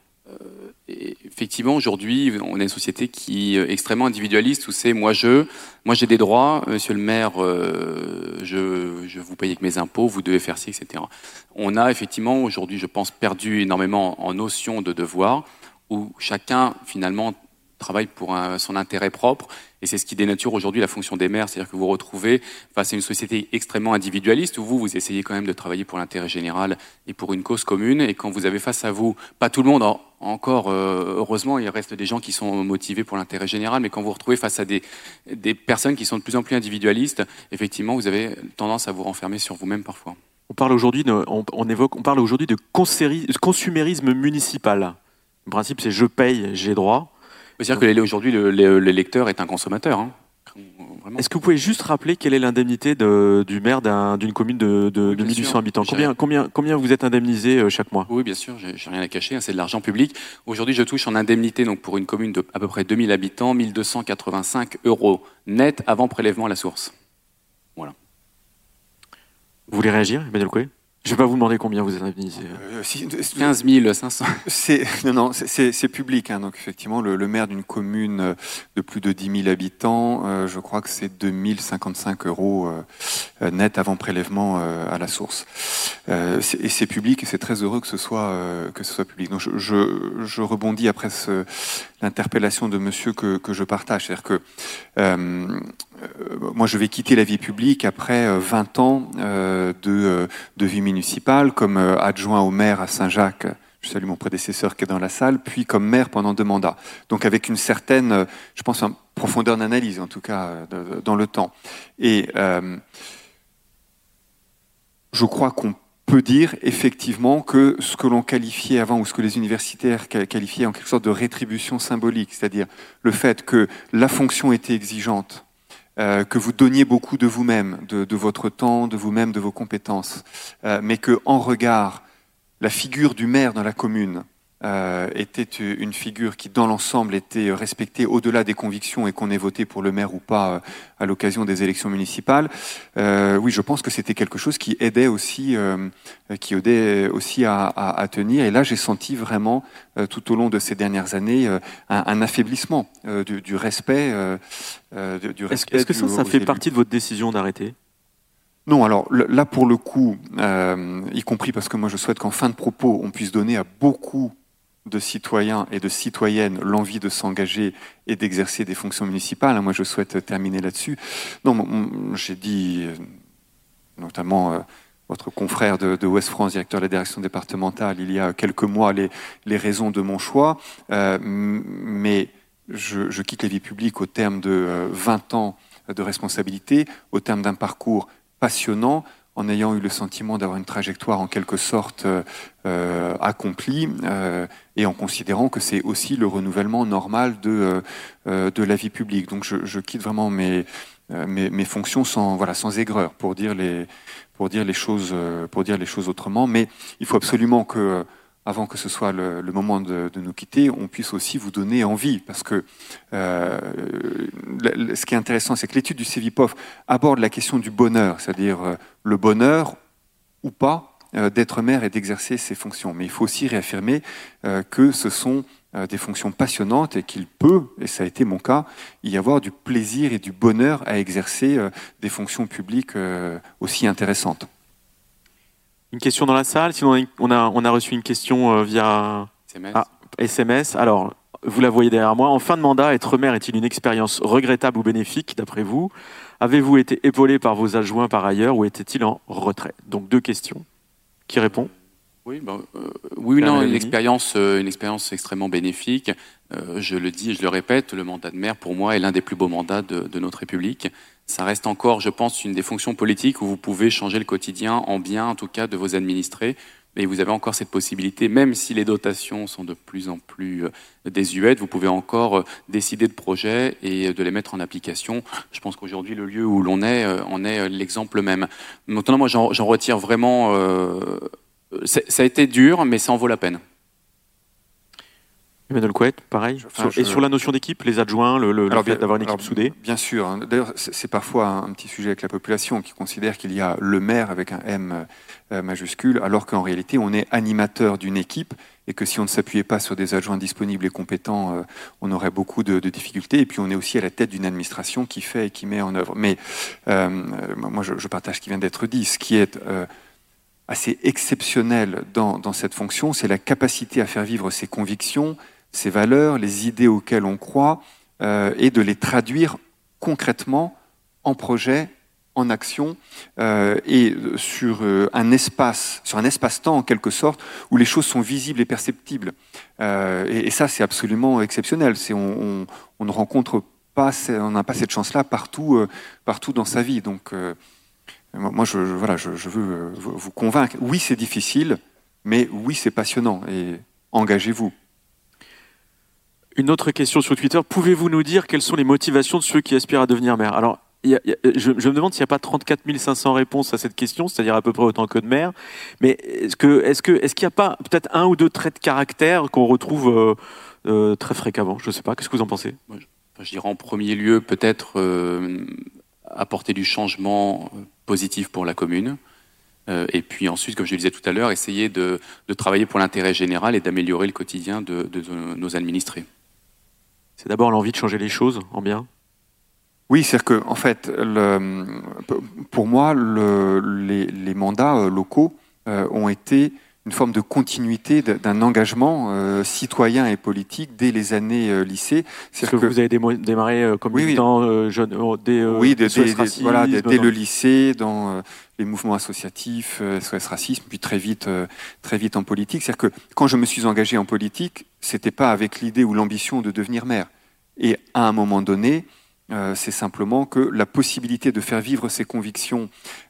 Et effectivement, aujourd'hui, on est une société qui est extrêmement individualiste, où c'est moi je, moi j'ai des droits, monsieur le maire, euh, je, je, vous paye avec mes impôts, vous devez faire ci, etc. On a effectivement aujourd'hui, je pense, perdu énormément en notion de devoir, où chacun finalement travaille pour son intérêt propre. Et c'est ce qui dénature aujourd'hui la fonction des maires. C'est-à-dire que vous vous retrouvez face à une société extrêmement individualiste où vous, vous essayez quand même de travailler pour l'intérêt général et pour une cause commune. Et quand vous avez face à vous, pas tout le monde, encore, euh, heureusement, il reste des gens qui sont motivés pour l'intérêt général, mais quand vous vous retrouvez face à des, des personnes qui sont de plus en plus individualistes, effectivement, vous avez tendance à vous renfermer sur vous-même parfois. On parle aujourd'hui on, évoque, on parle aujourd'hui de consumérisme municipal. Le principe, c'est je paye, j'ai droit. C'est-à-dire que aujourd'hui, l'électeur est un consommateur. Hein. Est-ce que vous pouvez juste rappeler quelle est l'indemnité du maire d'une commune de, de, 1800 habitants? Combien, combien, combien vous êtes indemnisé euh, chaque mois? Oui, bien sûr, j'ai rien à cacher, hein, c'est de l'argent public. Aujourd'hui, je touche en indemnité donc pour une commune de à peu près 2000 habitants, 1285 euros net avant prélèvement à la source. Voilà. Vous voulez réagir, Emmanuel Coué? Je ne vais pas vous demander combien vous êtes indemnisé. 15 500. C'est, non, non, c'est, public. Hein, donc effectivement, le, maire d'une commune de plus de 10 000 habitants, euh, je crois que c'est 2055 euros euh, net avant prélèvement euh, à la source. et c'est public et c'est très heureux que ce soit, que ce soit public. Donc je, je, rebondis après l'interpellation de monsieur que, que je partage. C'est-à-dire que euh, moi, je vais quitter la vie publique après 20 euh, ans euh, de, vie municipale, comme adjoint au maire à Saint-Jacques. Je salue mon prédécesseur qui est dans la salle, puis comme maire pendant deux mandats. Donc avec une certaine, je pense, profondeur d'analyse, en tout cas, dans le temps. Et je crois qu'on peut dire effectivement que ce que l'on qualifiait avant, ou ce que les universitaires qualifiaient en quelque sorte de rétribution symbolique, c'est-à-dire le fait que la fonction était exigeante, euh, que vous donniez beaucoup de vous-même, de, votre temps, de vous-même, de vos compétences, euh, mais que en regard, la figure du maire dans la commune euh, était une figure qui, dans l'ensemble, était respectée au-delà des convictions et qu'on ait voté pour le maire ou pas euh, à l'occasion des élections municipales. Euh, oui, je pense que c'était quelque chose qui aidait aussi, qui aidait aussi à, à, tenir. Et là, j'ai senti vraiment, tout au long de ces dernières années, un, affaiblissement du, du, respect. du respect Est-ce que ça, ça fait partie de votre décision d'arrêter? Non, alors là pour le coup, euh, y compris parce que moi je souhaite qu'en fin de propos, on puisse donner à beaucoup de citoyens et de citoyennes l'envie de s'engager et d'exercer des fonctions municipales. Moi, je souhaite terminer là-dessus. Non, j'ai dit, euh, notamment euh, votre confrère de, Ouest France, directeur de la direction départementale, il y a quelques mois, les, raisons de mon choix. Euh, mais je, quitte la vie publique au terme de 20 ans de responsabilité, au terme d'un parcours passionnant, en ayant eu le sentiment d'avoir une trajectoire en quelque sorte euh, accomplie euh, et en considérant que c'est aussi le renouvellement normal de, euh, de la vie publique. Donc je, je quitte vraiment mes, mes, mes, fonctions sans, voilà, sans aigreur pour dire, les, pour, dire les choses, pour dire les choses autrement. Mais il faut absolument que avant que ce soit le, moment de, nous quitter, on puisse aussi vous donner envie. Parce que euh, ce qui est intéressant, c'est que l'étude du CEVIPOF aborde la question du bonheur, c'est-à-dire euh, le bonheur ou pas euh, d'être maire et d'exercer ses fonctions. Mais il faut aussi réaffirmer que ce sont des fonctions passionnantes et qu'il peut, et ça a été mon cas, y avoir du plaisir et du bonheur à exercer des fonctions publiques aussi intéressantes. Une question dans la salle Sinon, on a, on a reçu une question euh, via SMS. Ah, Alors, vous la voyez derrière moi. En fin de mandat, être maire est-il une expérience regrettable ou bénéfique, d'après vous? Avez-vous été épaulé par vos adjoints par ailleurs ou était-il en retrait? Donc, deux questions. Qui répond? Oui, ben, euh, oui, non, une expérience, euh, une expérience extrêmement bénéfique. je le dis et je le répète, le mandat de maire, pour moi, est l'un des plus beaux mandats de, de notre République ça reste encore, je pense, une des fonctions politiques où vous pouvez changer le quotidien en bien, en tout cas, de vos administrés. Mais vous avez encore cette possibilité, même si les dotations sont de plus en plus euh, désuètes, vous pouvez encore euh, décider de projets et de les mettre en application. Je pense qu'aujourd'hui, le lieu où l'on est euh, en est l'exemple même. Maintenant, moi, j'en retire vraiment. Ça a été dur, mais ça en vaut la peine. Emmanuel Couette, pareil. Et sur la notion d'équipe, les adjoints, le, fait d'avoir une équipe soudée Bien sûr. Hein. D'ailleurs, c'est parfois un, petit sujet avec la population qui considère qu'il y a le maire avec un M euh, majuscule, alors qu'en réalité, on est animateur d'une équipe et que si on ne s'appuyait pas sur des adjoints disponibles et compétents, euh, on aurait beaucoup de, difficultés. Et puis, on est aussi à la tête d'une administration qui fait et qui met en œuvre. Mais euh, moi, je, partage ce qui vient d'être dit. Ce qui est assez exceptionnel dans, cette fonction, c'est la capacité à faire vivre ses convictions, ces valeurs, les idées auxquelles on croit, euh, et de les traduire concrètement en projet, en action, euh, et sur euh, un espace, sur un espace-temps en quelque sorte, où les choses sont visibles et perceptibles. Et, ça, c'est absolument exceptionnel. C'est on, on, ne rencontre pas, on n'a pas cette chance-là partout, partout dans sa vie. Donc, moi, je, voilà, je, je veux vous convaincre. Oui, c'est difficile, mais oui, c'est passionnant. Et engagez-vous. Une autre question sur Twitter. Pouvez-vous nous dire quelles sont les motivations de ceux qui aspirent à devenir maire? Alors, je, me demande s'il n'y a pas 34 500 réponses à cette question, c'est-à-dire à peu près autant que de maire. Mais est-ce que, qu'il n'y a pas peut-être un ou deux traits de caractère qu'on retrouve euh, euh, très fréquemment? Je ne sais pas. Qu'est-ce que vous en pensez? Je, dirais en premier lieu peut-être euh, apporter du changement positif pour la commune. et puis ensuite, comme je le disais tout à l'heure, essayer de, travailler pour l'intérêt général et d'améliorer le quotidien de nos administrés. C'est d'abord l'envie de changer les choses en bien? Oui, c'est-à-dire que, en fait, le, pour moi, le, les, mandats euh, locaux euh, ont été une forme de continuité d'un engagement euh, citoyen et politique dès les années lycée. C'est que, que, vous avez démarré comme oui, militant jeune, dès, oui, dès, voilà, dès, le lycée, dans les mouvements associatifs, SOS Racisme, puis très vite, très vite en politique. C'est-à-dire que quand je me suis engagé en politique, c'était pas avec l'idée ou l'ambition de devenir maire. Et à un moment donné, euh, c'est simplement que la possibilité de faire vivre ses convictions,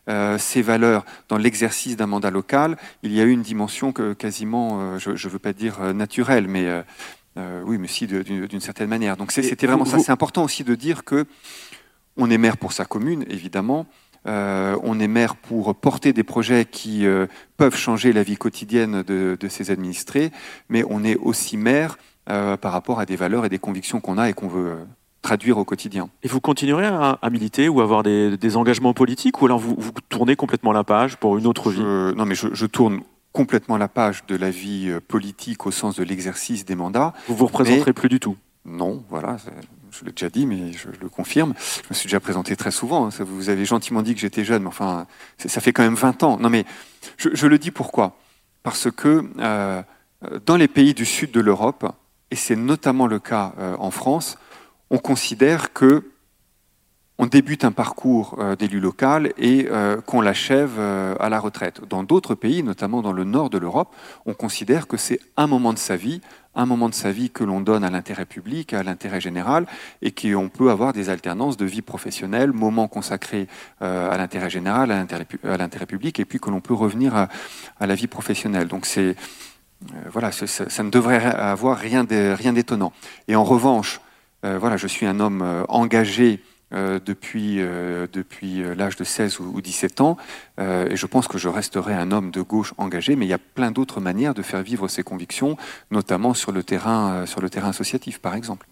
euh, ses valeurs dans l'exercice d'un mandat local, il y a eu une dimension que quasiment, euh, je ne veux pas dire naturelle, mais oui, mais si d'une certaine manière. Donc c'était vraiment ça. C'est important aussi de dire que on est maire pour sa commune, évidemment. on est maire pour porter des projets qui peuvent changer la vie quotidienne de, de ses administrés, mais on est aussi maire euh, par rapport à des valeurs et des convictions qu'on a et qu'on veut euh, traduire au quotidien. Et vous continuerez à, militer ou avoir des, engagements politiques ou alors vous, tournez complètement la page pour une autre vie? Non, mais je, tourne complètement la page de la vie euh, politique au sens de l'exercice des mandats. Vous vous représenterez plus du tout? Non, voilà, je l'ai déjà dit, mais je, le confirme. Je me suis déjà présenté très souvent. Hein. Vous avez gentiment dit que j'étais jeune, mais enfin, ça fait quand même 20 ans. Non, mais je, le dis pourquoi? Parce que dans les pays du sud de l'Europe, et c'est notamment le cas euh, en France, on considère que on débute un parcours euh, d'élu local et euh, qu'on l'achève à la retraite. Dans d'autres pays, notamment dans le nord de l'Europe, on considère que c'est un moment de sa vie, un moment de sa vie que l'on donne à l'intérêt public, à l'intérêt général, et qu'on peut avoir des alternances de vie professionnelle, moments consacrés à l'intérêt général, à l'intérêt public, et puis que l'on peut revenir à, la vie professionnelle. Donc c'est euh, voilà, ça, ne devrait avoir rien d'étonnant. Et en revanche, euh, voilà, je suis un homme euh, engagé depuis, depuis l'âge de 16 ou 17 ans, et je pense que je resterai un homme de gauche engagé, mais il y a plein d'autres manières de faire vivre ses convictions, notamment sur le terrain, sur le terrain associatif, par exemple.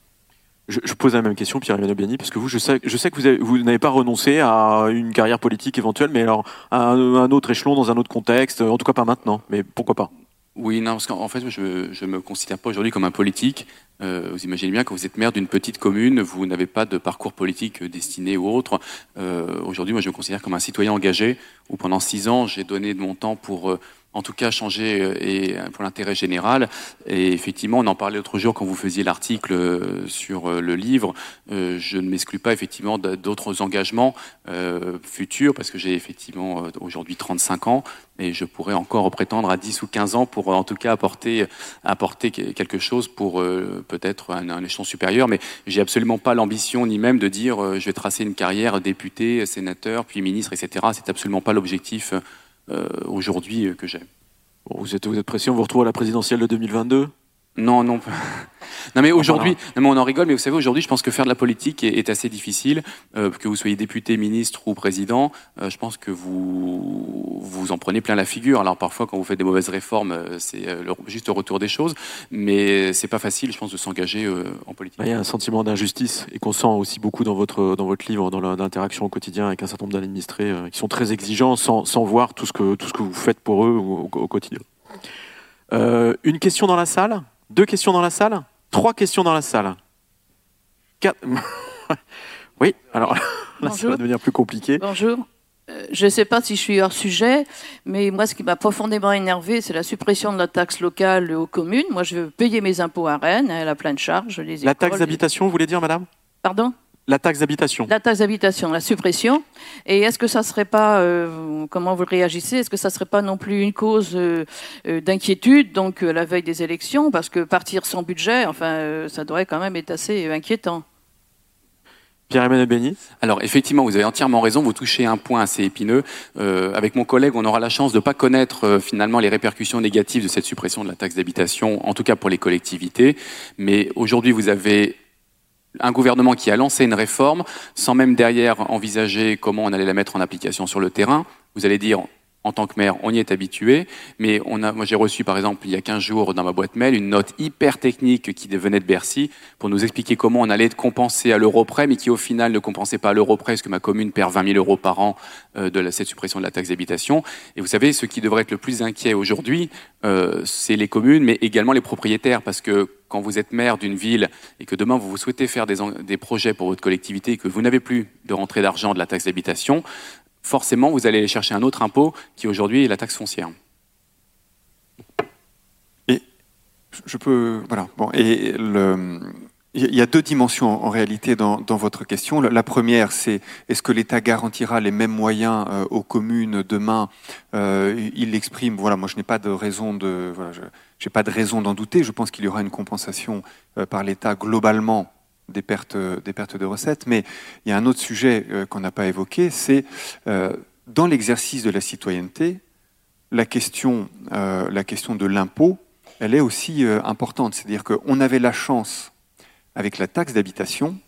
Je, pose la même question, Pierre-Emmanuel Biani, parce que vous, je sais, que vous, vous n'avez pas renoncé à une carrière politique éventuelle, mais alors à un, autre échelon, dans un autre contexte, en tout cas pas maintenant, mais pourquoi pas? Oui, non, parce qu'en fait, je ne me considère pas aujourd'hui comme un politique. Euh, vous imaginez bien que vous êtes maire d'une petite commune, vous n'avez pas de parcours politique destiné ou autre. Euh, aujourd'hui, moi, je me considère comme un citoyen engagé, où pendant six ans, j'ai donné de mon temps pour euh, en tout cas changer euh, et euh, pour l'intérêt général. Et effectivement, on en parlait l'autre jour quand vous faisiez l'article euh, sur le livre. Je ne m'exclus pas effectivement d'autres engagements futurs parce que j'ai effectivement aujourd'hui 35 ans et je pourrais encore prétendre à 10 ou 15 ans pour en tout cas apporter, quelque chose pour peut-être un, un, échelon supérieur. Mais j'ai absolument pas l'ambition ni même de dire je vais tracer une carrière député, sénateur, puis ministre, etc. C'est absolument pas l'objectif aujourd'hui euh, que j'ai. vous êtes, vous êtes pressé, on vous retrouve à la présidentielle de 2022 Non, non. Non mais aujourd'hui, non, mais on en rigole, mais vous savez, aujourd'hui, je pense que faire de la politique est, est assez difficile. Euh, que vous soyez député, ministre ou président, euh, je pense que vous vous en prenez plein la figure. Alors parfois, quand vous faites des mauvaises réformes, euh, c'est juste le retour des choses, mais c'est pas facile, je pense, de s'engager euh, en politique. Il y a un sentiment d'injustice et qu'on sent aussi beaucoup dans votre dans votre livre, dans l'interaction au quotidien avec un certain nombre d'administrés qui sont très exigeants sans, sans voir tout ce que tout ce que vous faites pour eux au, au quotidien. Une question dans la salle, deux questions dans la salle, trois questions dans la salle. Quatre. oui, alors là, ça va devenir plus compliqué. Bonjour. Euh, Je ne sais pas si je suis hors sujet, mais moi, ce qui m'a profondément énervé, c'est la suppression de la taxe locale aux communes. Moi, je veux payer mes impôts à Rennes, elle a plein de charges. Les La taxe les- d'habitation, vous voulez dire, madame? Pardon? La taxe d'habitation. La taxe d'habitation, la suppression. Et est-ce que ça serait pas, euh, comment vous réagissez Est-ce que ça serait pas non plus une cause euh, euh, d'inquiétude, donc euh, la veille des élections, parce que partir sans budget, enfin, euh, ça devrait quand même être assez inquiétant. Pierre-Emmanuel Béni Alors effectivement, vous avez entièrement raison, vous touchez un point assez épineux. Euh, avec mon collègue, on aura la chance de ne pas connaître euh, finalement les répercussions négatives de cette suppression de la taxe d'habitation, en tout cas pour les collectivités. Mais aujourd'hui, vous avez un gouvernement qui a lancé une réforme sans même derrière envisager comment on allait la mettre en application sur le terrain. Vous allez dire, en tant que maire, on y est habitué, mais on a, moi j'ai reçu par exemple il y a 15 jours dans ma boîte mail une note hyper technique qui venait de Bercy pour nous expliquer comment on allait compenser à l'euro près, mais qui au final ne compensait pas à l'euro près, parce que ma commune perd 20 000 euros par an euh, de la, cette suppression de la taxe d'habitation. Et vous savez, ce qui devrait être le plus inquiet aujourd'hui, euh, c'est les communes, mais également les propriétaires, parce que quand vous êtes maire d'une ville et que demain vous, souhaitez faire des, des projets pour votre collectivité et que vous n'avez plus de rentrée d'argent de la taxe d'habitation, forcément vous allez aller chercher un autre impôt qui aujourd'hui est la taxe foncière. Il y a deux dimensions en réalité dans, votre question. La- première, c'est est-ce que l'État garantira les mêmes moyens euh, aux communes demain? Euh, Il l'exprime. Voilà, moi, je n'ai pas de raison de raison d'en douter. Je pense qu'il y aura une compensation euh, par l'État globalement des pertes, de recettes. Mais il y a un autre sujet euh, qu'on n'a pas évoqué, c'est euh, dans l'exercice de la citoyenneté, la question, euh, la question de l'impôt, elle est aussi importante. C'est-à-dire qu'on avait la chance, avec la taxe d'habitation,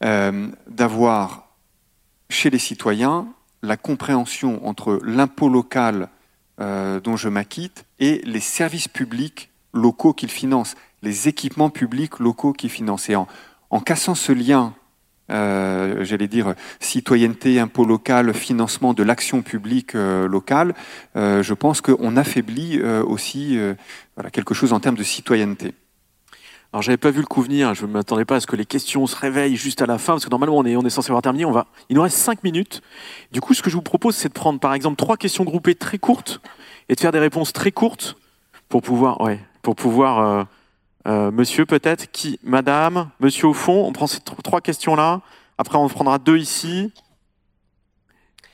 d'avoir chez les citoyens la compréhension entre l'impôt local dont je m'acquitte et les services publics locaux qu'ils financent, les équipements publics locaux qu'ils financent. Et en, en cassant ce lien, euh, j'allais dire citoyenneté, impôt local, financement de l'action publique euh, locale, euh, je pense qu'on affaiblit aussi quelque chose en termes de citoyenneté. Alors j'avais pas vu le coup venir, je ne m'attendais pas à ce que les questions se réveillent juste à la fin, parce que normalement on est, on est censé avoir terminé, on va, il nous reste cinq minutes. Du coup ce que je vous propose c'est de prendre par exemple trois questions groupées très courtes et de faire des réponses très courtes pour pouvoir, ouais, pour pouvoir, euh, monsieur peut-être, qui, madame, monsieur au fond, on prend ces tr- trois questions-là, après on en prendra deux ici.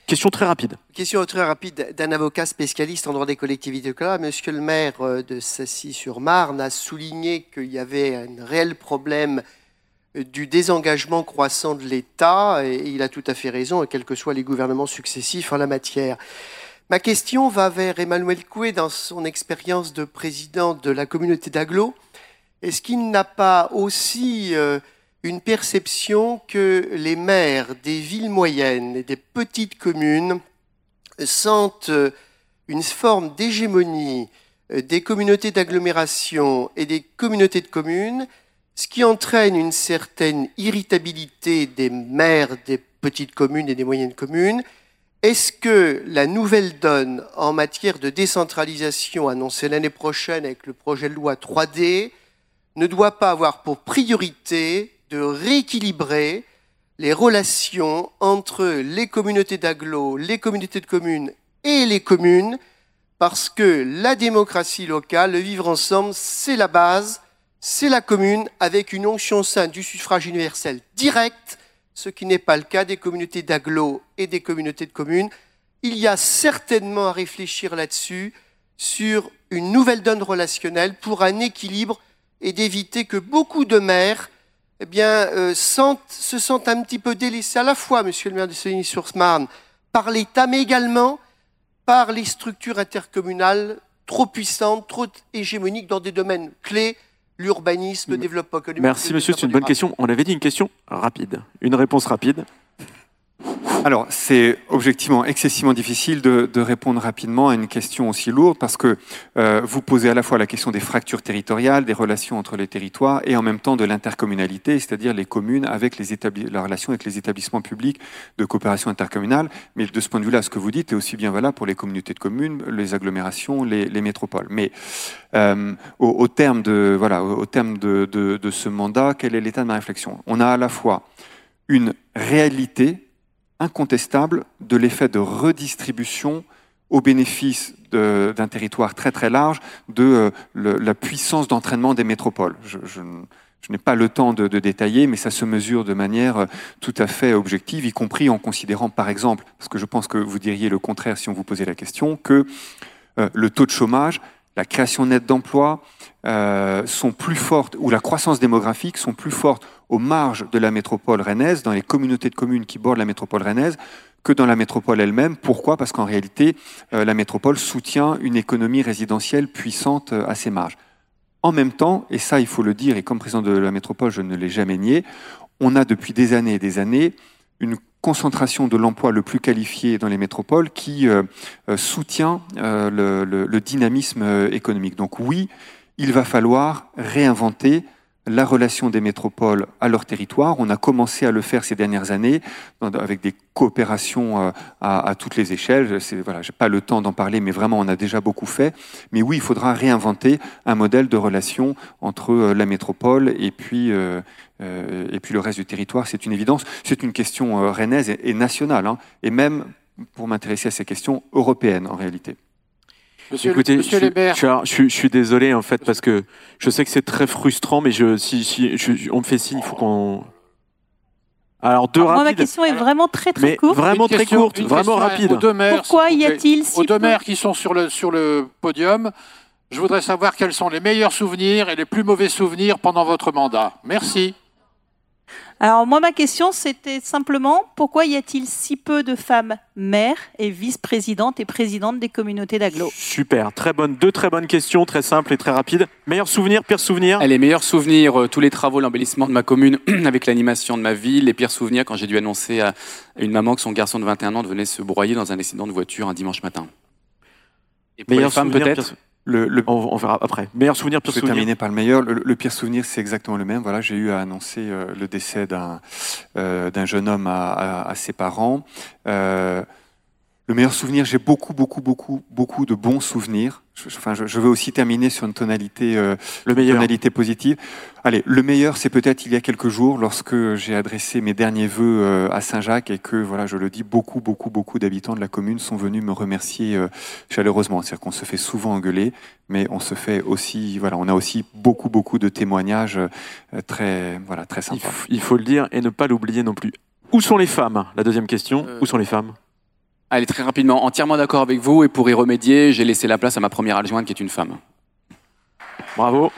Question très rapide. Question très rapide d'un avocat spécialiste en droit des collectivités locales. Monsieur le maire euh, de Sassy-sur-Marne a souligné qu'il y avait un réel problème euh, du désengagement croissant de l'État, et il a tout à fait raison, quels que soient les gouvernements successifs en la matière. Ma question va vers Emmanuel Coué dans son expérience de président de la communauté d'Aglo. Est-ce qu'il n'a pas aussi euh, une perception que les maires des villes moyennes et des petites communes sentent euh, une forme d'hégémonie euh, des communautés d'agglomération et des communautés de communes, ce qui entraîne une certaine irritabilité des maires des petites communes et des moyennes communes? Est-ce que la nouvelle donne en matière de décentralisation annoncée l'année prochaine avec le projet de loi 3D ne doit pas avoir pour priorité de rééquilibrer les relations entre les communautés d'agglo, les communautés de communes et les communes, parce que la démocratie locale, le vivre ensemble, c'est la base, c'est la commune, avec une onction sainte du suffrage universel direct, ce qui n'est pas le cas des communautés d'agglo et des communautés de communes. Il y a certainement à réfléchir là-dessus, sur une nouvelle donne relationnelle pour un équilibre et d'éviter que beaucoup de maires eh bien, euh, sentent, se sentent un petit peu délaissés à la fois, monsieur le maire de Saligny-sur-Marne, par l'État, mais également par les structures intercommunales trop puissante, trop hégémonique dans des domaines clés, l'urbanisme, le développement économique. Merci monsieur, c'est une bonne question. On avait dit une question rapide. Une réponse rapide. Alors, c'est objectivement excessivement difficile de, répondre rapidement à une question aussi lourde parce que euh, vous posez à la fois la question des fractures territoriales, des relations entre les territoires et en même temps de l'intercommunalité, c'est-à-dire les communes avec les la relation avec les établissements publics de coopération intercommunale. Mais de ce point de vue-là, ce que vous dites est aussi bien valable pour les communautés de communes, les agglomérations, les, les métropoles. Mais euh, au, terme de voilà, au terme de ce mandat, quel est l'état de ma réflexion? On a à la fois une réalité incontestable de l'effet de redistribution au bénéfice d'un territoire très très large de euh, la puissance d'entraînement des métropoles. Je, n'ai pas le temps de, de, détailler, mais ça se mesure de manière euh, tout à fait objective, y compris en considérant par exemple, parce que je pense que vous diriez le contraire si on vous posait la question, que euh, le taux de chômage, la création nette d'emplois euh, sont plus fortes, ou la croissance démographique sont plus fortes aux marges de la métropole rennaise, dans les communautés de communes qui bordent la métropole rennaise, que dans la métropole elle-même. Pourquoi? Parce qu'en réalité, euh, la métropole soutient une économie résidentielle puissante euh, à ses marges. En même temps, et ça il faut le dire, et comme président de la métropole, je ne l'ai jamais nié, on a depuis des années et des années une concentration de l'emploi le plus qualifié dans les métropoles qui euh, soutient euh, le, dynamisme économique. Donc oui, il va falloir réinventer la relation des métropoles à leur territoire. On a commencé à le faire ces dernières années avec des coopérations euh, à, toutes les échelles. Voilà, j'ai pas le temps d'en parler, mais vraiment on a déjà beaucoup fait. Mais oui, il faudra réinventer un modèle de relation entre euh, la métropole et puis euh, et puis le reste du territoire. C'est une évidence. C'est une question rennaise et, et nationale, hein, et même pour m'intéresser à ces questions européennes en réalité. Monsieur, Écoutez, Monsieur je, Lebert. Je, je, je, suis désolé en fait parce que je sais que c'est très frustrant, mais je, si, si je, on me fait signe, il faut qu'on. Alors deux Alors, rapides. Moi, ma question est vraiment très très mais courte. Vraiment Une très question- courte, vraiment rapide. Aux deux maires, Pourquoi y a-t-il si Aux deux maires qui sont sur le, sur le podium, je voudrais savoir quels sont les meilleurs souvenirs et les plus mauvais souvenirs pendant votre mandat. Merci. Alors moi, ma question, c'était simplement pourquoi y a-t-il si peu de femmes maires et vice-présidentes et présidentes des communautés d'agglo? Super, très bonne, deux très bonnes questions, très simples et très rapides. Meilleur souvenir, pire souvenir? Les meilleurs souvenirs, euh, tous les travaux, l'embellissement de ma commune avec l'animation de ma ville. Les pires souvenirs quand j'ai dû annoncer à une maman que son garçon de 21 ans venait se broyer dans un accident de voiture un dimanche matin. Et pour Meilleur les femmes peut-être? pire- Le, le- on, on verra après. Meilleur souvenir, Je pire vais souvenir. terminer par le meilleur. Le, le pire souvenir, c'est exactement le même. Voilà, j'ai eu à annoncer euh, le décès d'un euh, d'un jeune homme à, à- à ses parents. Euh, le meilleur souvenir, j'ai beaucoup, beaucoup, beaucoup, beaucoup de bons souvenirs. Je, je- enfin, je, je veux aussi terminer sur une tonalité, euh, Le meilleur. tonalité positive. Allez, le meilleur, c'est peut-être il y a quelques jours, lorsque j'ai adressé mes derniers vœux euh, à Saint-Jacques et que, voilà, je le dis, beaucoup, beaucoup, beaucoup d'habitants de la commune sont venus me remercier euh, chaleureusement. C'est-à-dire qu'on se fait souvent engueuler, mais on se fait aussi, voilà, on a aussi beaucoup, beaucoup de témoignages euh, très, voilà, très Il, sympas. il faut le dire et ne pas l'oublier non plus. Où sont les femmes? La deuxième question. Euh, Où sont les femmes? Allez, très rapidement, entièrement d'accord avec vous. Et pour y remédier, j'ai laissé la place à ma première adjointe qui est une femme. Bravo.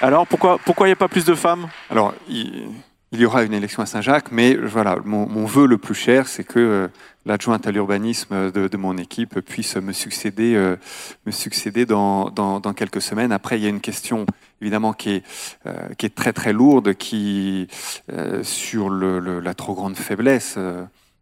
Alors pourquoi pourquoi il n'y a pas plus de femmes? Alors, il, il y aura une élection à Saint-Jacques, mais voilà, mon, mon vœu le plus cher, c'est que euh, l'adjointe à l'urbanisme de, de mon équipe puisse me succéder, euh, me succéder dans, dans, dans quelques semaines. Après, il y a une question évidemment qui est, euh, qui est très très lourde, qui sur le, le- la trop grande faiblesse.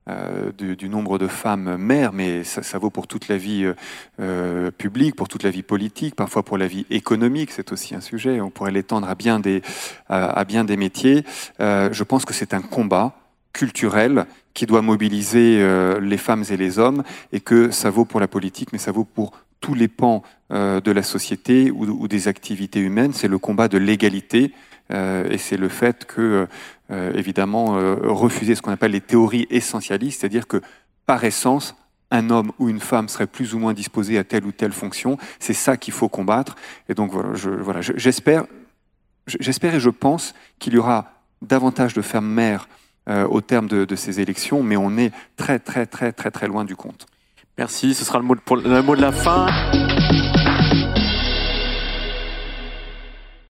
Euh, du, nombre de femmes mères, mais ça, vaut pour toute la vie euh, euh, publique, pour toute la vie politique, parfois pour la vie économique, c'est aussi un sujet. On pourrait l'étendre à bien des, à, bien des métiers. Je pense que c'est un combat culturel qui doit mobiliser les femmes et les hommes, et que ça vaut pour la politique, mais ça vaut pour tous les pans de la société ou des activités humaines. C'est le combat de l'égalité. Euh, et c'est le fait que, euh, évidemment, euh, refuser ce qu'on appelle les théories essentialistes, c'est-à-dire que, par essence, un homme ou une femme serait plus ou moins disposé à telle ou telle fonction. C'est ça qu'il faut combattre. Et donc, voilà, je- voilà, je- j'espère, je- j'espère et je pense qu'il y aura davantage de femmes mères au terme de, ces élections, mais on est très, très, très, très, très loin du compte. Merci, ce sera le mot, pour, le mot de la fin.